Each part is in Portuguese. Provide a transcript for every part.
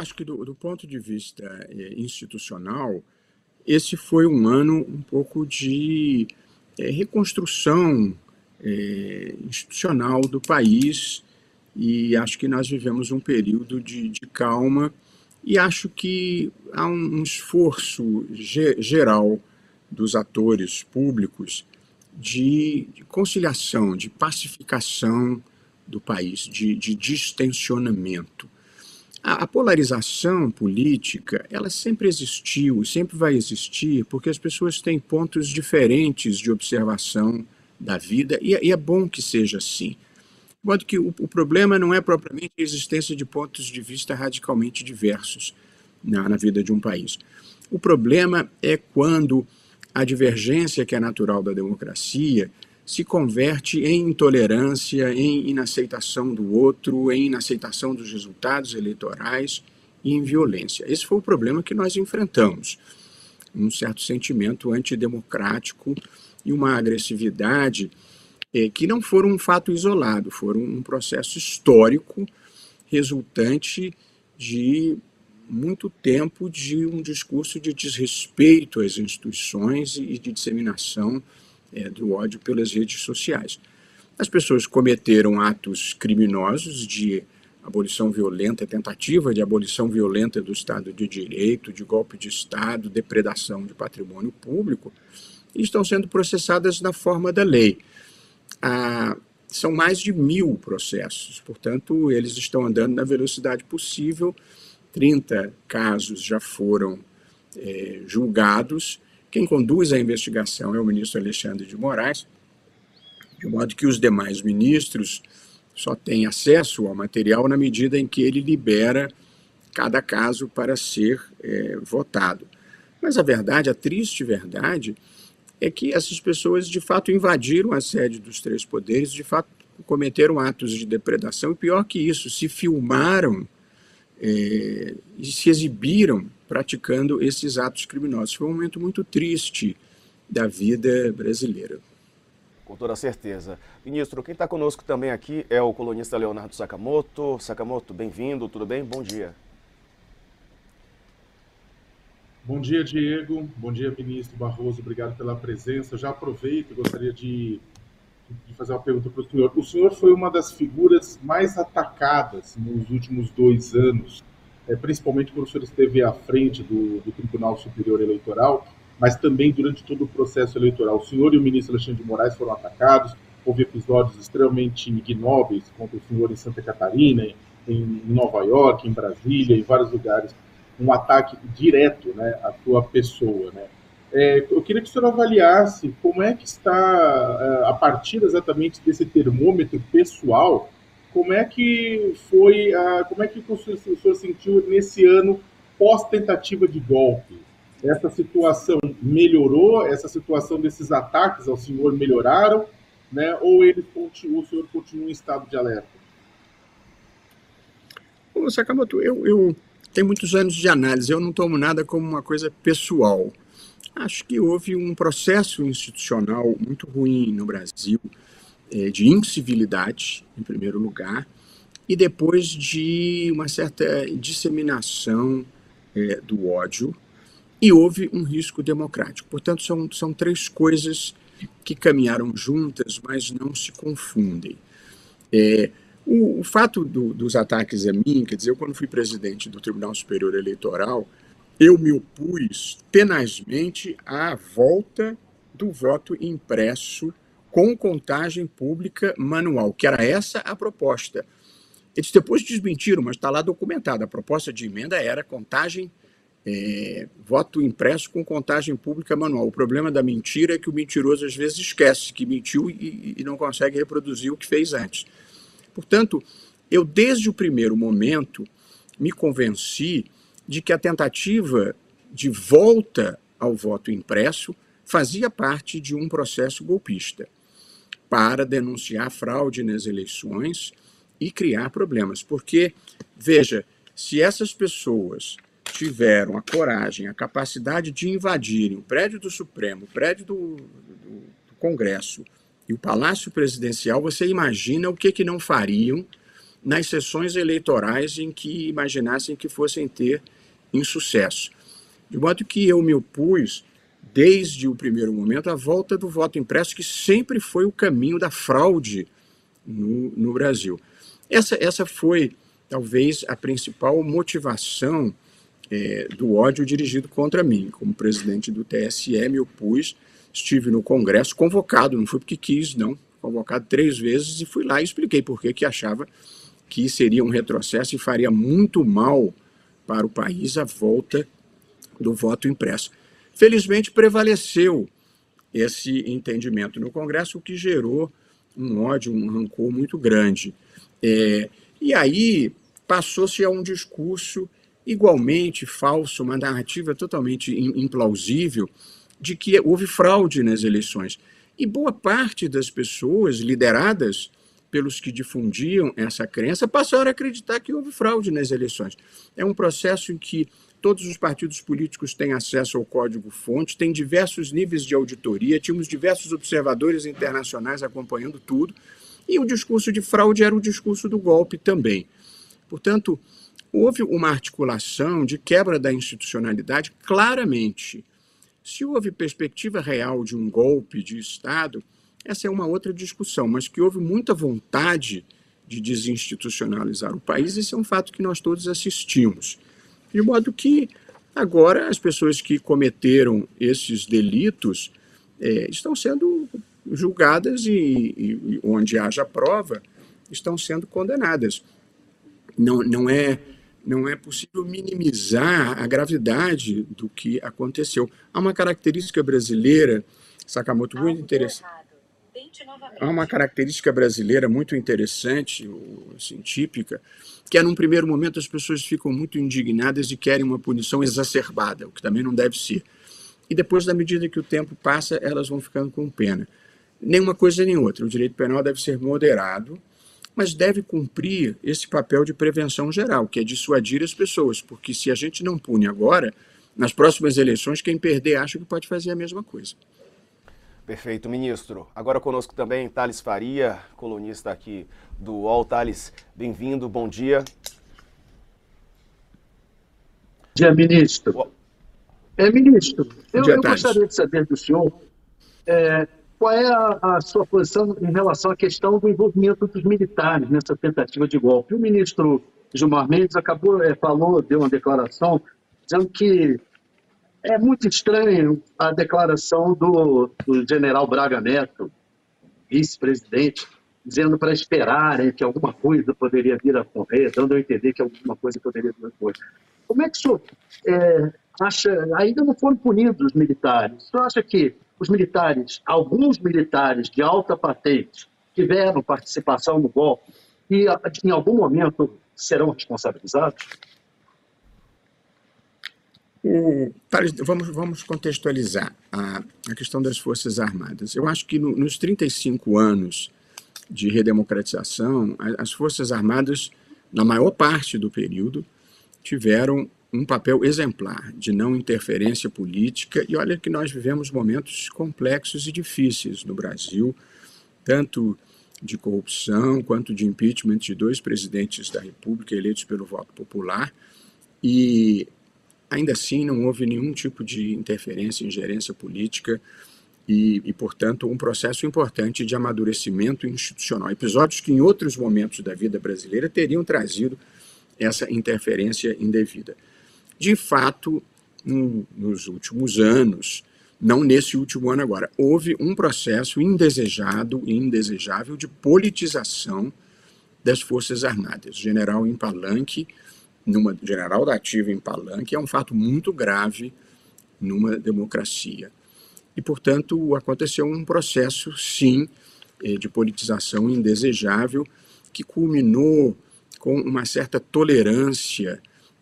Acho que do, do ponto de vista eh, institucional, esse foi um ano um pouco de eh, reconstrução eh, institucional do país e acho que nós vivemos um período de, de calma e acho que há um, um esforço ge geral dos atores públicos de, de, conciliação, de pacificação do país, de, de distensionamento. A, a, polarização política, ela sempre existiu, sempre vai existir, porque as pessoas têm pontos diferentes de observação da vida, e, e é bom que seja assim. De modo que o, o, problema não é propriamente a existência de pontos de vista radicalmente diversos na, na vida de um país. O problema é quando a divergência que é natural da democracia se converte em intolerância, em inaceitação do outro, em inaceitação dos resultados eleitorais e em violência. Esse foi o problema que nós enfrentamos. Um certo sentimento antidemocrático e uma agressividade é, que não foram um fato isolado, foram um processo histórico resultante de muito tempo de um discurso de desrespeito às instituições e de disseminação é, do ódio pelas redes sociais. As pessoas cometeram atos criminosos de abolição violenta, tentativa de abolição violenta do Estado de Direito, de golpe de Estado, depredação de patrimônio público, e estão sendo processadas na forma da lei. Ah, são mais de mil processos, portanto, eles estão andando na velocidade possível. 30 casos já foram é, julgados. Quem conduz a investigação é o ministro Alexandre de Moraes, de modo que os demais ministros só têm acesso ao material na medida em que ele libera cada caso para ser é, votado. Mas a verdade, a triste verdade, é que essas pessoas de fato invadiram a sede dos três poderes, de fato cometeram atos de depredação, e pior que isso, se filmaram é, e se exibiram praticando esses atos criminosos. Foi um momento muito triste da vida brasileira. Com toda certeza. Ministro, quem está conosco também aqui é o colunista Leonardo Sakamoto. Sakamoto, bem-vindo, tudo bem? Bom dia. Bom dia, Diego. Bom dia, ministro Barroso. Obrigado pela presença. Já aproveito e gostaria de, de fazer uma pergunta para o senhor. O senhor foi uma das figuras mais atacadas nos últimos dois anos, é, principalmente quando o senhor esteve à frente do, do Tribunal Superior Eleitoral, mas também durante todo o processo eleitoral. O senhor e o ministro Alexandre de Moraes foram atacados, houve episódios extremamente ignóbeis contra o senhor em Santa Catarina, em Nova York, em Brasília, em vários lugares um ataque direto né, à tua pessoa. Né? É, eu queria que o senhor avaliasse como é que está, é, a partir exatamente desse termômetro pessoal, como é que foi, a, como é que o senhor, o senhor sentiu nesse ano pós-tentativa de golpe? Essa situação melhorou? Essa situação desses ataques ao senhor melhoraram? Né? Ou ele o senhor continua em estado de alerta? Ô, Sakamoto, eu, eu tem muitos anos de análise, eu não tomo nada como uma coisa pessoal. Acho que houve um processo institucional muito ruim no Brasil, de incivilidade, em primeiro lugar, e depois de uma certa disseminação é, do ódio, e houve um risco democrático. Portanto, são, são três coisas que caminharam juntas, mas não se confundem. É, o, o fato do, dos ataques a mim, quer dizer, eu quando fui presidente do Tribunal Superior Eleitoral, eu me opus tenazmente à volta do voto impresso com contagem pública manual, que era essa a proposta. Eles depois desmentiram, mas está lá documentado. A proposta de emenda era contagem, é, voto impresso com contagem pública manual. O problema da mentira é que o mentiroso às vezes esquece que mentiu e, e não consegue reproduzir o que fez antes. Portanto, eu desde o primeiro momento me convenci de que a tentativa de volta ao voto impresso fazia parte de um processo golpista para denunciar fraude nas eleições e criar problemas. Porque, veja, se essas pessoas tiveram a coragem, a capacidade de invadirem o prédio do Supremo, o prédio do, do, do Congresso, e o Palácio Presidencial, você imagina o que, que não fariam nas sessões eleitorais em que imaginassem que fossem ter insucesso. De modo que eu me opus, desde o primeiro momento, à volta do voto impresso, que sempre foi o caminho da fraude no, no Brasil. Essa, essa foi, talvez, a principal motivação é, do ódio dirigido contra mim. Como presidente do TSE, me opus, estive no Congresso, convocado, não foi porque quis, não, convocado três vezes e fui lá e expliquei por que achava que seria um retrocesso e faria muito mal para o país a volta do voto impresso. Felizmente prevaleceu esse entendimento no Congresso, o que gerou um ódio, um rancor muito grande. É, e aí passou-se a um discurso igualmente falso, uma narrativa totalmente implausível de que houve fraude nas eleições. E boa parte das pessoas lideradas pelos que difundiam essa crença passaram a acreditar que houve fraude nas eleições. É um processo em que todos os partidos políticos têm acesso ao código-fonte, tem diversos níveis de auditoria, tínhamos diversos observadores internacionais acompanhando tudo, e o discurso de fraude era o discurso do golpe também. Portanto, houve uma articulação de quebra da institucionalidade claramente. Se houve perspectiva real de um golpe de Estado, essa é uma outra discussão, mas que houve muita vontade de desinstitucionalizar o país, esse é um fato que nós todos assistimos. De modo que agora as pessoas que cometeram esses delitos é, estão sendo julgadas e, e, onde haja prova, estão sendo condenadas. Não, não, é, não é possível minimizar a gravidade do que aconteceu. Há uma característica brasileira, Sakamoto, muito interessante Há uma característica brasileira muito interessante, assim, típica, que é num primeiro momento as pessoas ficam muito indignadas e querem uma punição exacerbada, o que também não deve ser. E depois, na medida que o tempo passa, elas vão ficando com pena. Nem uma coisa nem outra. O direito penal deve ser moderado, mas deve cumprir esse papel de prevenção geral, que é dissuadir as pessoas, porque se a gente não pune agora, nas próximas eleições, quem perder acha que pode fazer a mesma coisa. Perfeito, ministro. Agora conosco também Thales Faria, colunista aqui do UOL. Thales, bem-vindo, bom dia. Bom dia, ministro. É, ministro, eu, dia, eu gostaria de saber do senhor é, qual é a, a, sua posição em relação à questão do envolvimento dos militares nessa tentativa de golpe. O ministro Gilmar Mendes acabou, é, falou, deu uma declaração dizendo que é muito estranho a declaração do, do general Braga Neto, vice-presidente, dizendo para esperarem que alguma coisa poderia vir a ocorrer, dando a entender que alguma coisa poderia vir a ocorrer. Como é que o senhor é, acha, ainda não foram punidos os militares, o senhor acha que os militares, alguns militares de alta patente, tiveram participação no golpe e em algum momento serão responsabilizados? O, vamos, vamos contextualizar a, a questão das Forças Armadas. Eu acho que no, nos 35 anos de redemocratização, as Forças Armadas, na maior parte do período, tiveram um papel exemplar de não interferência política. E olha que nós vivemos momentos complexos e difíceis no Brasil, tanto de corrupção quanto de impeachment de dois presidentes da República eleitos pelo voto popular. E Ainda assim, não houve nenhum tipo de interferência, ingerência política e, e, portanto, um processo importante de amadurecimento institucional. Episódios que, em outros momentos da vida brasileira, teriam trazido essa interferência indevida. De fato, no, nos últimos anos, não nesse último ano agora, houve um processo indesejado e indesejável de politização das Forças Armadas. O general em Palanque numa general da ativa em Palanque é um fato muito grave numa democracia. E, portanto, aconteceu um processo, sim, eh, de politização indesejável, que culminou com uma certa tolerância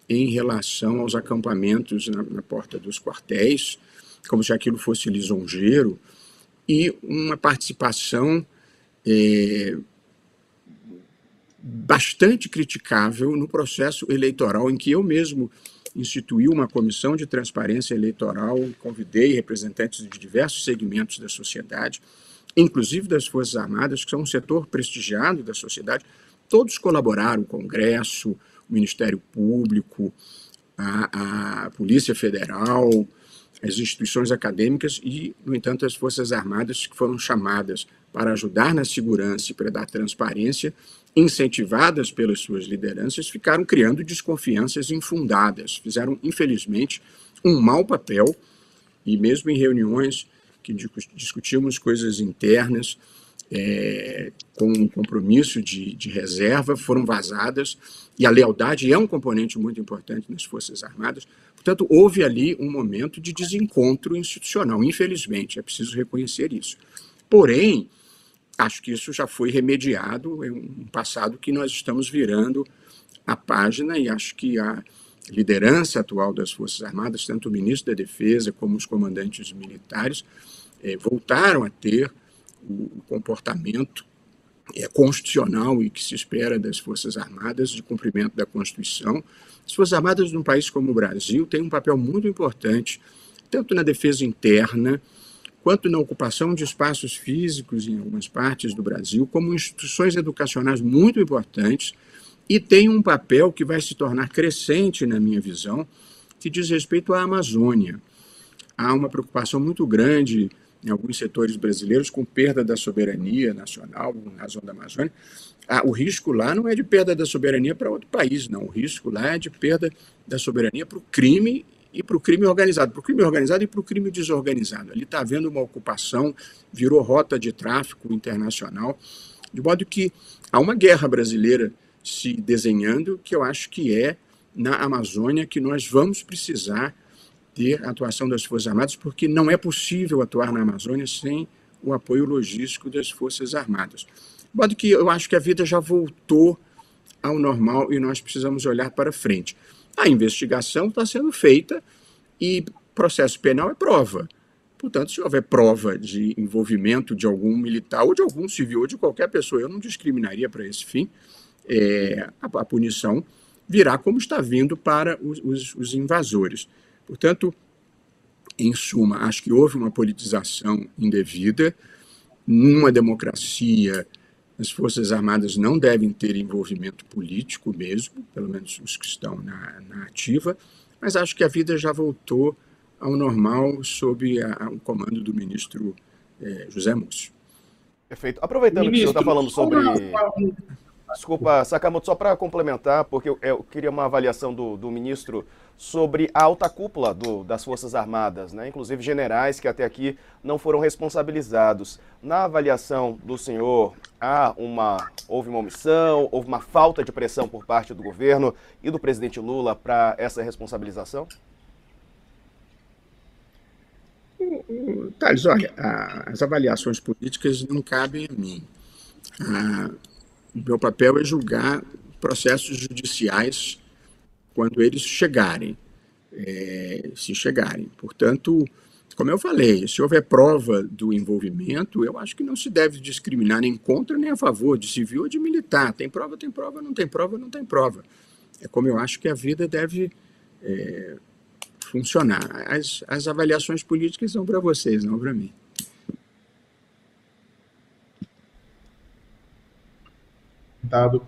em relação aos acampamentos na, na porta dos quartéis, como se aquilo fosse lisonjeiro, e uma participação eh, bastante criticável no processo eleitoral, em que eu mesmo instituí uma comissão de transparência eleitoral, convidei representantes de diversos segmentos da sociedade, inclusive das Forças Armadas, que são um setor prestigiado da sociedade, todos colaboraram, o Congresso, o Ministério Público, a, a Polícia Federal, as instituições acadêmicas e, no entanto, as Forças Armadas que foram chamadas para ajudar na segurança e para dar transparência, incentivadas pelas suas lideranças, ficaram criando desconfianças infundadas. Fizeram, infelizmente, um mau papel e, mesmo em reuniões que discutimos coisas internas, é, com um compromisso de, de, reserva, foram vazadas, e a lealdade é um componente muito importante nas Forças Armadas. Portanto, houve ali um momento de desencontro institucional, infelizmente, é preciso reconhecer isso. Porém, acho que isso já foi remediado em um passado que nós estamos virando a página, e acho que a liderança atual das Forças Armadas, tanto o ministro da Defesa como os comandantes militares, é, voltaram a ter o comportamento é, constitucional e que se espera das Forças Armadas de cumprimento da Constituição. As Forças Armadas num país como o Brasil têm um papel muito importante, tanto na defesa interna, quanto na ocupação de espaços físicos em algumas partes do Brasil, como instituições educacionais muito importantes, e tem um papel que vai se tornar crescente, na minha visão, que diz respeito à Amazônia. Há uma preocupação muito grande em alguns setores brasileiros com perda da soberania nacional, em razão da Amazônia. Ah, o risco lá não é de perda da soberania para outro país, não. O risco lá é de perda da soberania para o crime e para o crime organizado, para o crime organizado e para o crime desorganizado. Ali está havendo uma ocupação, virou rota de tráfico internacional, de modo que há uma guerra brasileira se desenhando que eu acho que é na Amazônia que nós vamos precisar ter a atuação das Forças Armadas, porque não é possível atuar na Amazônia sem o apoio logístico das Forças Armadas. De modo que eu acho que a vida já voltou ao normal e nós precisamos olhar para frente. A investigação está sendo feita e processo penal é prova. Portanto, se houver prova de envolvimento de algum militar ou de algum civil ou de qualquer pessoa, eu não discriminaria para esse fim, é, a, a, punição virá como está vindo para os, os, os invasores. Portanto, em suma, acho que houve uma politização indevida. Numa democracia, as Forças Armadas não devem ter envolvimento político mesmo, pelo menos os que estão na, na ativa, mas acho que a vida já voltou ao normal sob a, o comando do ministro eh, José Múcio. Perfeito. Aproveitando ministro, que o senhor está falando sobre. Desculpa, Sakamoto, só para complementar, porque eu, eu, queria uma avaliação do, do ministro sobre a alta cúpula do, das Forças Armadas, né? inclusive generais que até aqui não foram responsabilizados. Na avaliação do senhor, há uma, houve uma omissão, houve uma falta de pressão por parte do governo e do presidente Lula para essa responsabilização? Thales, olha, as avaliações políticas não cabem a mim. O meu papel é julgar processos judiciais quando eles chegarem, é, se chegarem. Portanto, como eu falei, se houver prova do envolvimento, eu acho que não se deve discriminar nem contra nem a favor, de civil ou de militar. Tem prova, tem prova, não tem prova, não tem prova. É como eu acho que a vida deve é, funcionar. As, as avaliações políticas são para vocês, não para mim. dado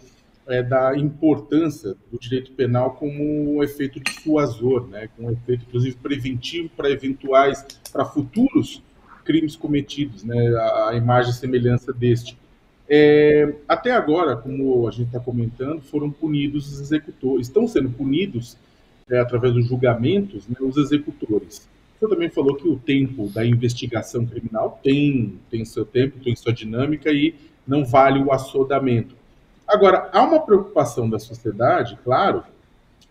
é, da importância do direito penal como um efeito dissuasor, né, com um efeito, inclusive, preventivo para eventuais, para futuros crimes cometidos, né, a, a imagem e semelhança deste. É, até agora, como a gente está comentando, foram punidos os executores, estão sendo punidos é, através dos julgamentos né, os executores. Você também falou que o tempo da investigação criminal tem, tem seu tempo, tem sua dinâmica e não vale o assodamento. Agora, há uma preocupação da sociedade, claro,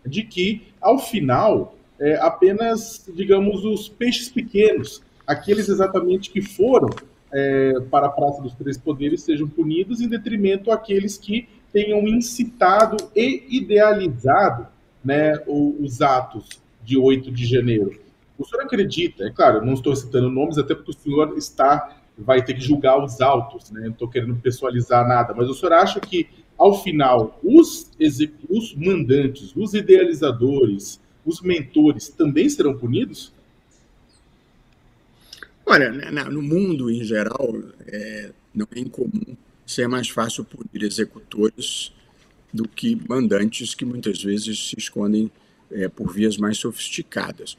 de que, ao final, é, apenas, digamos, os peixes pequenos, aqueles exatamente que foram é, para a Praça dos Três Poderes, sejam punidos, em detrimento àqueles que tenham incitado e idealizado né, os atos de 8 de janeiro. O senhor acredita, é claro, não estou citando nomes, até porque o senhor está vai ter que julgar os autos, né? não estou querendo pessoalizar nada, mas o senhor acha que ao final, os, os mandantes, os idealizadores, os mentores também serão punidos? Olha, né, no mundo em geral, é, não é incomum ser mais fácil punir executores do que mandantes que muitas vezes se escondem é, por vias mais sofisticadas.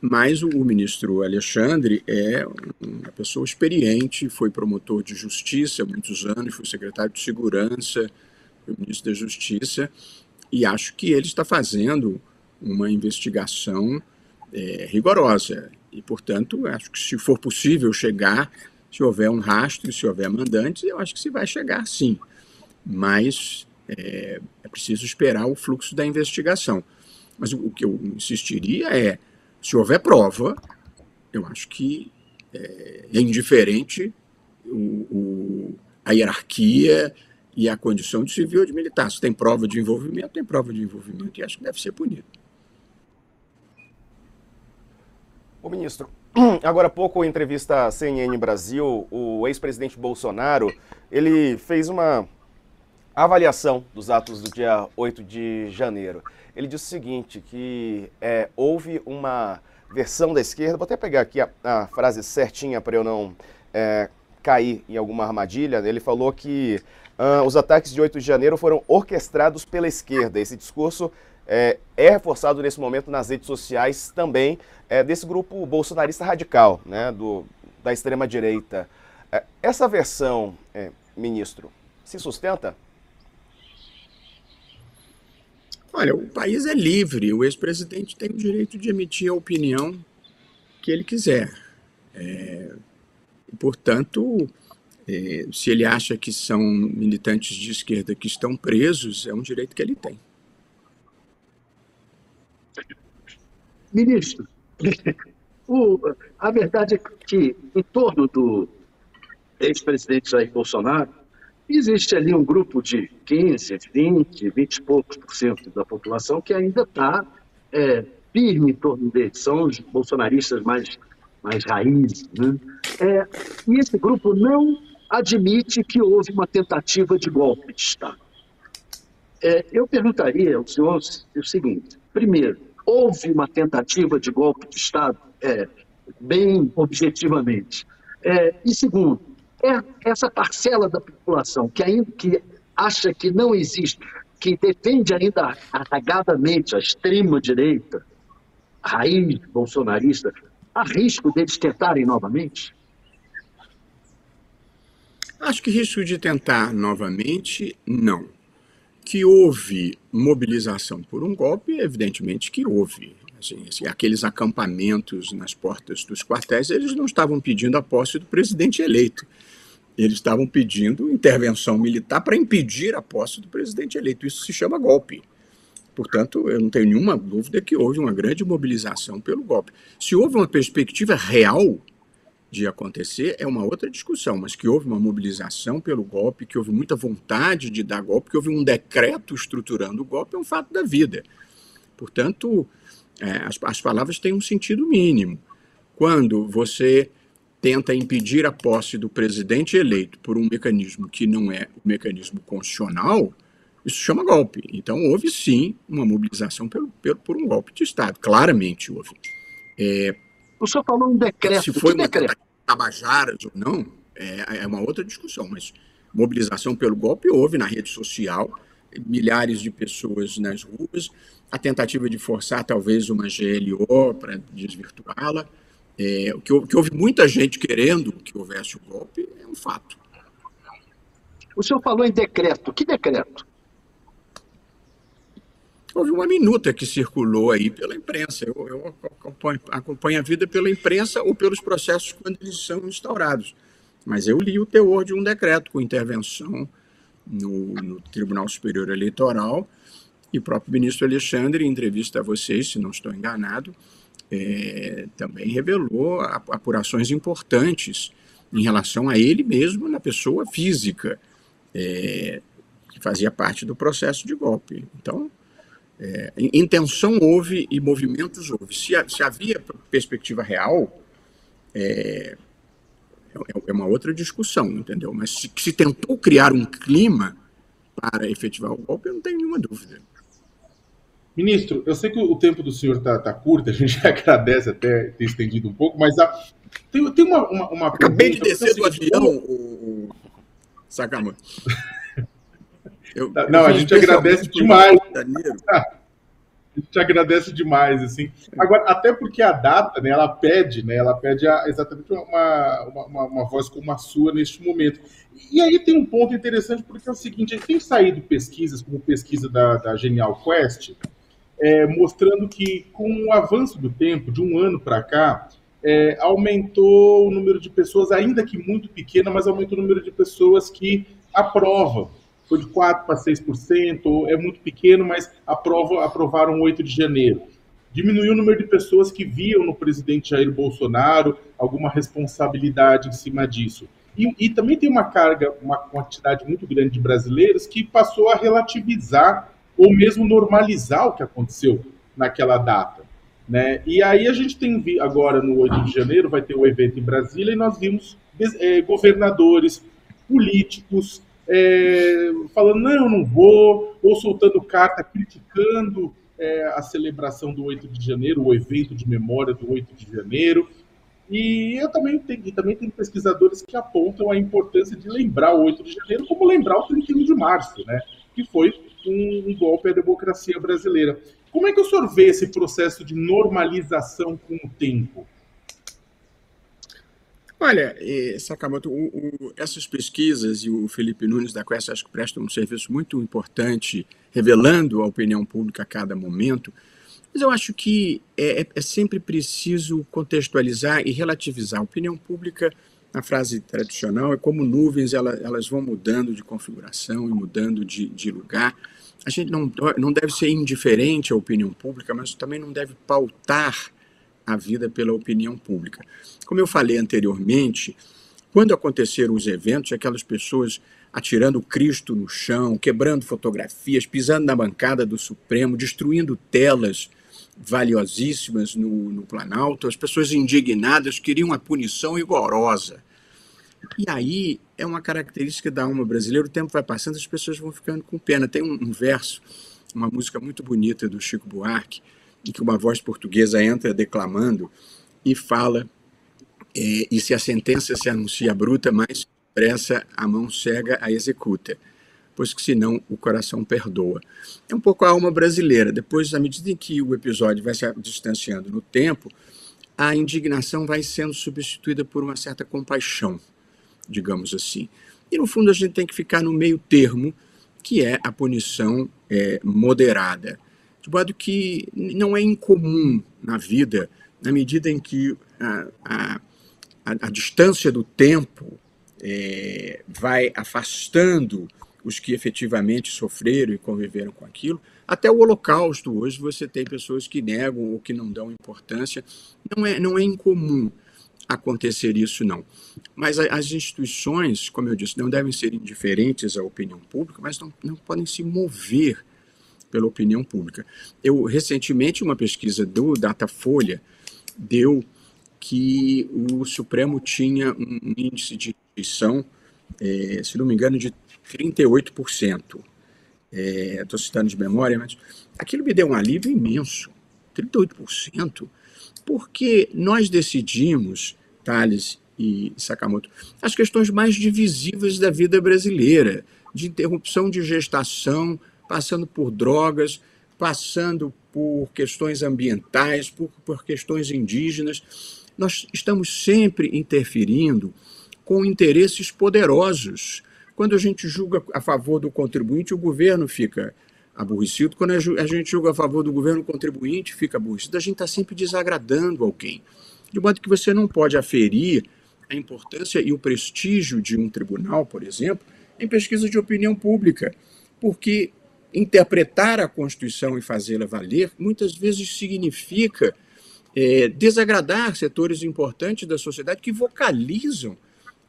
Mas o, o, ministro Alexandre é uma pessoa experiente, foi promotor de justiça há muitos anos, foi secretário de segurança, foi ministro da Justiça, e acho que ele está fazendo uma investigação é, rigorosa. E, portanto, acho que se for possível chegar, se houver um rastro, se houver mandantes, eu acho que se vai chegar sim. Mas é, é preciso esperar o fluxo da investigação. Mas o, o que eu insistiria é se houver prova, eu acho que é, é indiferente o, o, a hierarquia e a condição de civil ou de militar. Se tem prova de envolvimento, tem prova de envolvimento e acho que deve ser punido. O ministro, agora há pouco, em entrevista à CNN Brasil, o ex-presidente Bolsonaro, ele fez uma avaliação dos atos do dia 8 de janeiro ele disse o seguinte, que é, houve uma versão da esquerda, vou até pegar aqui a, a frase certinha para eu não é, cair em alguma armadilha, ele falou que uh, os ataques de 8 de janeiro foram orquestrados pela esquerda. Esse discurso é, é reforçado nesse momento nas redes sociais também é, desse grupo bolsonarista radical, né, do, da extrema-direita. É, essa versão, é, ministro, se sustenta? Olha, o país é livre, o ex-presidente tem o direito de emitir a opinião que ele quiser. É, portanto, é, se ele acha que são militantes de esquerda que estão presos, é um direito que ele tem. Ministro, o, a verdade é que, em torno do ex-presidente Jair Bolsonaro, existe ali um grupo de 15, 20, 20 e poucos por cento da população que ainda está é, firme em torno dele, são os bolsonaristas mais, mais raízes. Né? É, e esse grupo não admite que houve uma tentativa de golpe de Estado. É, eu perguntaria ao senhor o seguinte: primeiro, houve uma tentativa de golpe de Estado? É, bem objetivamente. É, e segundo, é essa parcela da população que ainda que acha que não existe, que defende ainda arragadamente a extrema-direita, raiz bolsonarista, há risco deles tentarem novamente? Acho que risco de tentar novamente, não. Que houve mobilização por um golpe, evidentemente que houve. Assim, assim, aqueles acampamentos nas portas dos quartéis, eles não estavam pedindo a posse do presidente eleito. Eles estavam pedindo intervenção militar para impedir a posse do presidente eleito. Isso se chama golpe. Portanto, eu não tenho nenhuma dúvida que houve uma grande mobilização pelo golpe. Se houve uma perspectiva real de acontecer, é uma outra discussão, mas que houve uma mobilização pelo golpe, que houve muita vontade de dar golpe, que houve um decreto estruturando o golpe, é um fato da vida. Portanto, é, as, as palavras têm um sentido mínimo. Quando você tenta impedir a posse do presidente eleito por um mecanismo que não é o mecanismo constitucional, isso chama golpe. Então houve sim uma mobilização pelo, pelo, por um golpe de Estado. Claramente houve. É, o senhor falou um decreto. Se foi que decreto? Tabajaras ou não, é, é uma outra discussão, mas mobilização pelo golpe houve na rede social, milhares de pessoas nas ruas, a tentativa de forçar talvez uma GLO para desvirtuá-la. É, que, que houve muita gente querendo que houvesse o golpe é um fato. O senhor falou em decreto. Que decreto? Houve uma minuta que circulou aí pela imprensa. Eu, eu acompanho, acompanho, a vida pela imprensa ou pelos processos quando eles são instaurados. Mas eu li o teor de um decreto com intervenção no, no Tribunal Superior Eleitoral e o próprio ministro Alexandre, em entrevista a vocês, se não estou enganado, é, também revelou apurações importantes em relação a ele mesmo na pessoa física, é, que fazia parte do processo de golpe. Então, é, intenção houve e movimentos houve. Se, se havia perspectiva real, é, é, é uma outra discussão, entendeu? Mas se, se tentou criar um clima para efetivar o golpe, eu não tenho nenhuma dúvida. Ministro, eu sei que o tempo do senhor está tá curto, a gente agradece até ter estendido um pouco, mas a, tem, tem uma, uma, uma Acabei de descer do avião, o, o... Sakamoto. Eu, não, eu a gente agradece demais. A gente agradece demais, assim. Agora, até porque a data, né, ela pede, né, ela pede a, exatamente uma, uma, uma, voz como a sua neste momento. E aí tem um ponto interessante, porque é o seguinte, tem saído pesquisas, como pesquisa da, da Genial Quest, é, mostrando que com o avanço do tempo, de um ano para cá, é, aumentou o número de pessoas, ainda que muito pequena, mas aumentou o número de pessoas que aprovam foi de 4% para 6%, é muito pequeno, mas aprova, aprovaram 8 de janeiro. Diminuiu o número de pessoas que viam no presidente Jair Bolsonaro alguma responsabilidade em cima disso. E, e também tem uma carga, uma quantidade muito grande de brasileiros que passou a relativizar ou mesmo normalizar o que aconteceu naquela data. Né? E aí a gente tem agora no 8 de janeiro vai ter o evento em Brasília e nós vimos é, governadores, políticos, é, falando, não, eu não vou, ou soltando carta criticando é, a celebração do 8 de janeiro, o evento de memória do 8 de janeiro. E eu também tenho, também tem pesquisadores que apontam a importância de lembrar o 8 de janeiro como lembrar o 31 de março, né? que foi um, um golpe à democracia brasileira. Como é que o senhor vê esse processo de normalização com o tempo? Olha, Sakamoto, o, o, essas pesquisas e o Felipe Nunes da Quest acho que prestam um serviço muito importante, revelando a opinião pública a cada momento, mas eu acho que é, é, é sempre preciso contextualizar e relativizar. A opinião pública, na frase tradicional, é como nuvens, ela, elas vão mudando de configuração e mudando de, de lugar. A gente não, não deve ser indiferente à opinião pública, mas também não deve pautar a vida pela opinião pública. Como eu falei anteriormente, quando aconteceram os eventos, aquelas pessoas atirando Cristo no chão, quebrando fotografias, pisando na bancada do Supremo, destruindo telas valiosíssimas no, no Planalto, as pessoas indignadas queriam a punição rigorosa. E aí é uma característica da alma brasileira, o tempo vai passando, as pessoas vão ficando com pena. Tem um, um verso, uma música muito bonita do Chico Buarque, em que uma voz portuguesa entra declamando e fala, é, e se a sentença se anuncia bruta, mais depressa a mão cega a executa, pois que senão o coração perdoa. É um pouco a alma brasileira. Depois, à medida em que o episódio vai se distanciando no tempo, a indignação vai sendo substituída por uma certa compaixão, digamos assim. E no fundo a gente tem que ficar no meio termo, que é a punição é, moderada de modo que não é incomum na vida, na medida em que a, a, a, distância do tempo é, vai afastando os que efetivamente sofreram e conviveram com aquilo. Até o Holocausto, hoje você tem pessoas que negam ou que não dão importância. Não é, não é incomum acontecer isso, não. Mas as instituições, como eu disse, não devem ser indiferentes à opinião pública, mas não, não podem se mover pela opinião pública. Eu recentemente uma pesquisa do Datafolha deu que o Supremo tinha um índice de rejeição, é, se não me engano, de 38%. Estou é, citando de memória, mas aquilo me deu um alívio imenso. 38%. Porque nós decidimos, Thales e Sakamoto, as questões mais divisivas da vida brasileira, de interrupção de gestação, passando por drogas, passando por questões ambientais, por, por questões indígenas. Nós estamos sempre interferindo com interesses poderosos. Quando a gente julga a favor do contribuinte, o governo fica aborrecido. Quando a gente julga a favor do governo, o contribuinte fica aborrecido. A gente está sempre desagradando alguém. De modo que você não pode aferir a importância e o prestígio de um tribunal, por exemplo, em pesquisa de opinião pública, porque interpretar a Constituição e fazê-la valer muitas vezes significa é, desagradar setores importantes da sociedade que vocalizam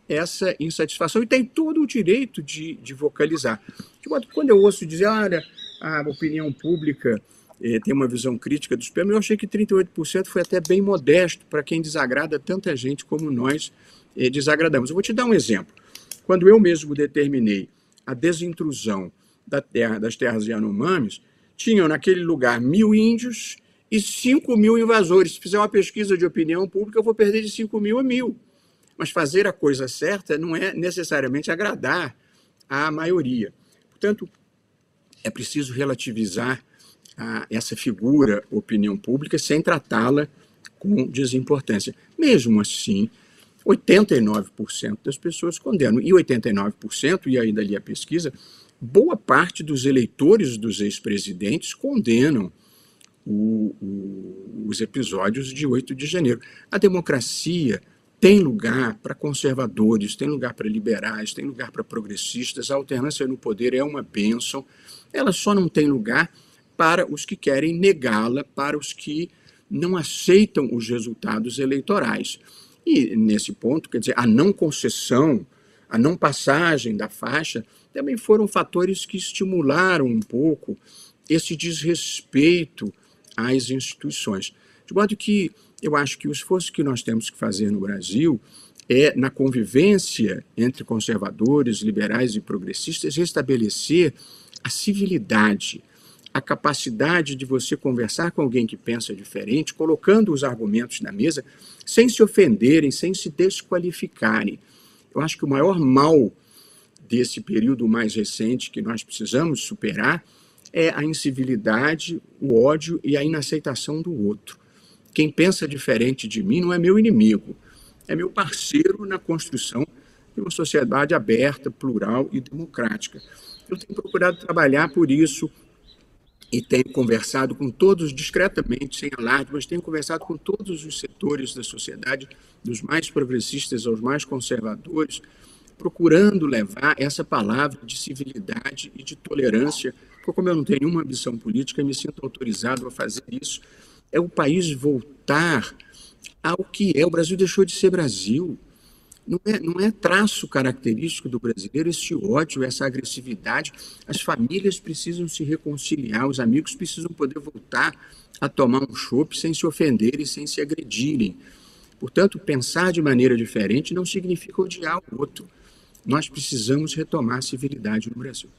essa insatisfação e tem todo o direito de, de vocalizar. De modo que quando eu ouço dizer, olha, a opinião pública é, tem uma visão crítica do Supremo, eu achei que 38% foi até bem modesto para quem desagrada tanta gente como nós é, desagradamos. Eu vou te dar um exemplo. Quando eu mesmo determinei a desintrusão da terra, das terras Yanomamis, tinham naquele lugar mil índios e cinco mil invasores. Se fizer uma pesquisa de opinião pública, eu vou perder de cinco mil a mil. Mas fazer a coisa certa não é necessariamente agradar à maioria. Portanto, é preciso relativizar a, essa figura opinião pública sem tratá-la com desimportância. Mesmo assim, 89% das pessoas condenam. E 89%, e ainda ali a pesquisa, boa parte dos eleitores dos ex-presidentes condenam o, o, os episódios de 8 de janeiro. A democracia tem lugar para conservadores, tem lugar para liberais, tem lugar para progressistas. A alternância no poder é uma bênção. Ela só não tem lugar para os que querem negá-la, para os que não aceitam os resultados eleitorais. E, nesse ponto, quer dizer, a não concessão, a não passagem da faixa, também foram fatores que estimularam um pouco esse desrespeito às instituições. De modo que eu acho que o esforço que nós temos que fazer no Brasil é, na convivência entre conservadores, liberais e progressistas, restabelecer a civilidade, a capacidade de você conversar com alguém que pensa diferente, colocando os argumentos na mesa, sem se ofenderem, sem se desqualificarem. Eu acho que o maior mal desse período mais recente que nós precisamos superar é a incivilidade, o ódio e a inaceitação do outro. Quem pensa diferente de mim não é meu inimigo, é meu parceiro na construção de uma sociedade aberta, plural e democrática. Eu tenho procurado trabalhar por isso e tenho conversado com todos discretamente, sem alarde, mas tenho conversado com todos os setores da sociedade, dos mais progressistas aos mais conservadores, procurando levar essa palavra de civilidade e de tolerância, porque como eu não tenho nenhuma ambição política, me sinto autorizado a fazer isso. É o país voltar ao que é. O Brasil deixou de ser Brasil. Não é, não é traço característico do brasileiro esse ódio, essa agressividade. As famílias precisam se reconciliar, os amigos precisam poder voltar a tomar um chopp sem se ofenderem, sem se agredirem. Portanto, pensar de maneira diferente não significa odiar o outro. Nós precisamos retomar a civilidade no Brasil.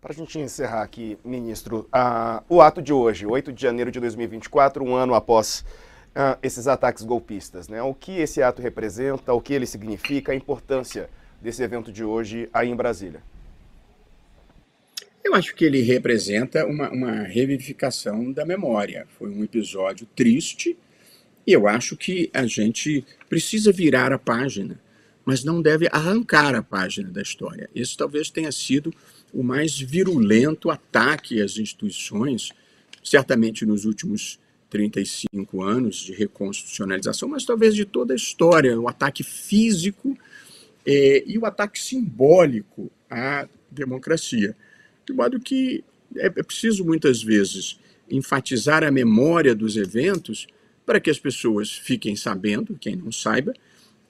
Para a gente encerrar aqui, ministro, uh, o ato de hoje, 8 de janeiro de 2024, um ano após uh, esses ataques golpistas. Né? O que esse ato representa, o que ele significa, a importância desse evento de hoje aí em Brasília? Eu acho que ele representa uma, uma revivificação da memória. Foi um episódio triste e eu acho que a gente precisa virar a página, mas não deve arrancar a página da história. Esse talvez tenha sido o mais virulento ataque às instituições, certamente nos últimos 35 anos de reconstitucionalização, mas talvez de toda a história, o ataque físico é, e o ataque simbólico à democracia. De modo que é, é preciso muitas vezes enfatizar a memória dos eventos para que as pessoas fiquem sabendo, quem não saiba,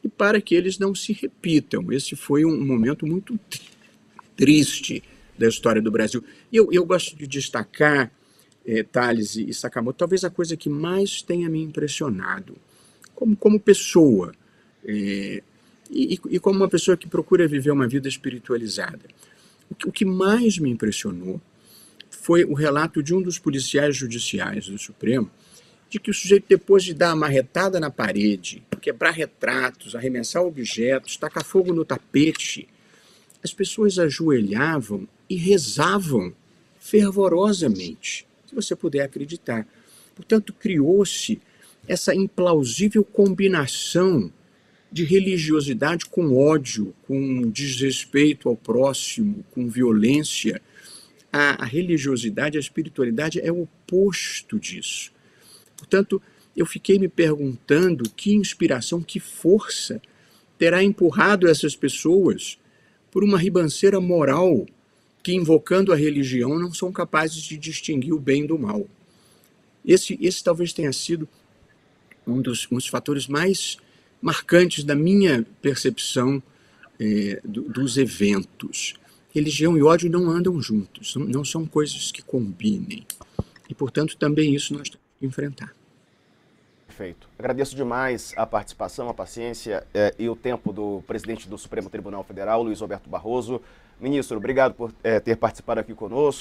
e para que eles não se repitam. Esse foi um momento muito triste da história do Brasil. Eu, eu gosto de destacar é, Thales e Sakamoto, talvez a coisa que mais tenha me impressionado como, como pessoa é, e, e, como uma pessoa que procura viver uma vida espiritualizada. O que, o que mais me impressionou foi o relato de um dos policiais judiciais do Supremo de que o sujeito, depois de dar uma marretada na parede, quebrar retratos, arremessar objetos, tacar fogo no tapete, as pessoas ajoelhavam e rezavam fervorosamente se você puder acreditar. Portanto, criou-se essa implausível combinação de religiosidade com ódio, com desrespeito ao próximo, com violência. A, a religiosidade, a espiritualidade é o oposto disso. Portanto, eu fiquei me perguntando que inspiração, que força terá empurrado essas pessoas por uma ribanceira moral que, invocando a religião, não são capazes de distinguir o bem do mal. Esse, esse talvez tenha sido um dos, um dos fatores mais marcantes da minha percepção eh, do, dos eventos. Religião e ódio não andam juntos, não, não são coisas que combinem. E, portanto, também isso nós enfrentar. Perfeito. Agradeço demais a participação, a paciência eh, e o tempo do presidente do Supremo Tribunal Federal, Luiz Roberto Barroso. Ministro, obrigado por é, ter participado aqui conosco.